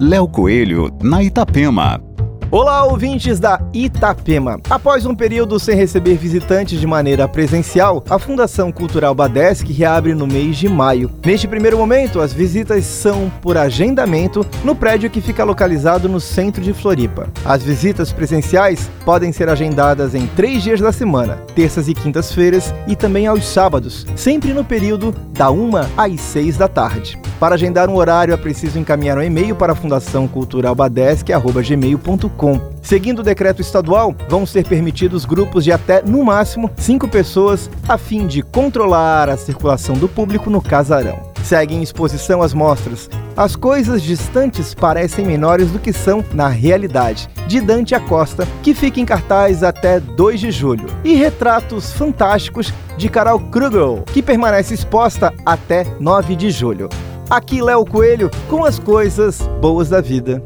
Léo Coelho, na Itapema. Olá, ouvintes da Itapema. Após um período sem receber visitantes de maneira presencial, a Fundação Cultural Badesc reabre no mês de maio. Neste primeiro momento, as visitas são por agendamento no prédio que fica localizado no centro de Floripa. As visitas presenciais podem ser agendadas em três dias da semana, terças e quintas-feiras e também aos sábados, sempre no período da 1 às 6 da tarde. Para agendar um horário é preciso encaminhar um e-mail para a Fundação Cultural Badesc@gmail.com. Seguindo o decreto estadual, vão ser permitidos grupos de até, no máximo, cinco pessoas, a fim de controlar a circulação do público no casarão. Segue em exposição as mostras As Coisas Distantes Parecem Menores do que São na Realidade, de Dante Acosta, que fica em cartaz até 2 de julho, e Retratos Fantásticos de Carol Krugel, que permanece exposta até 9 de julho. Aqui Léo Coelho com as coisas boas da vida.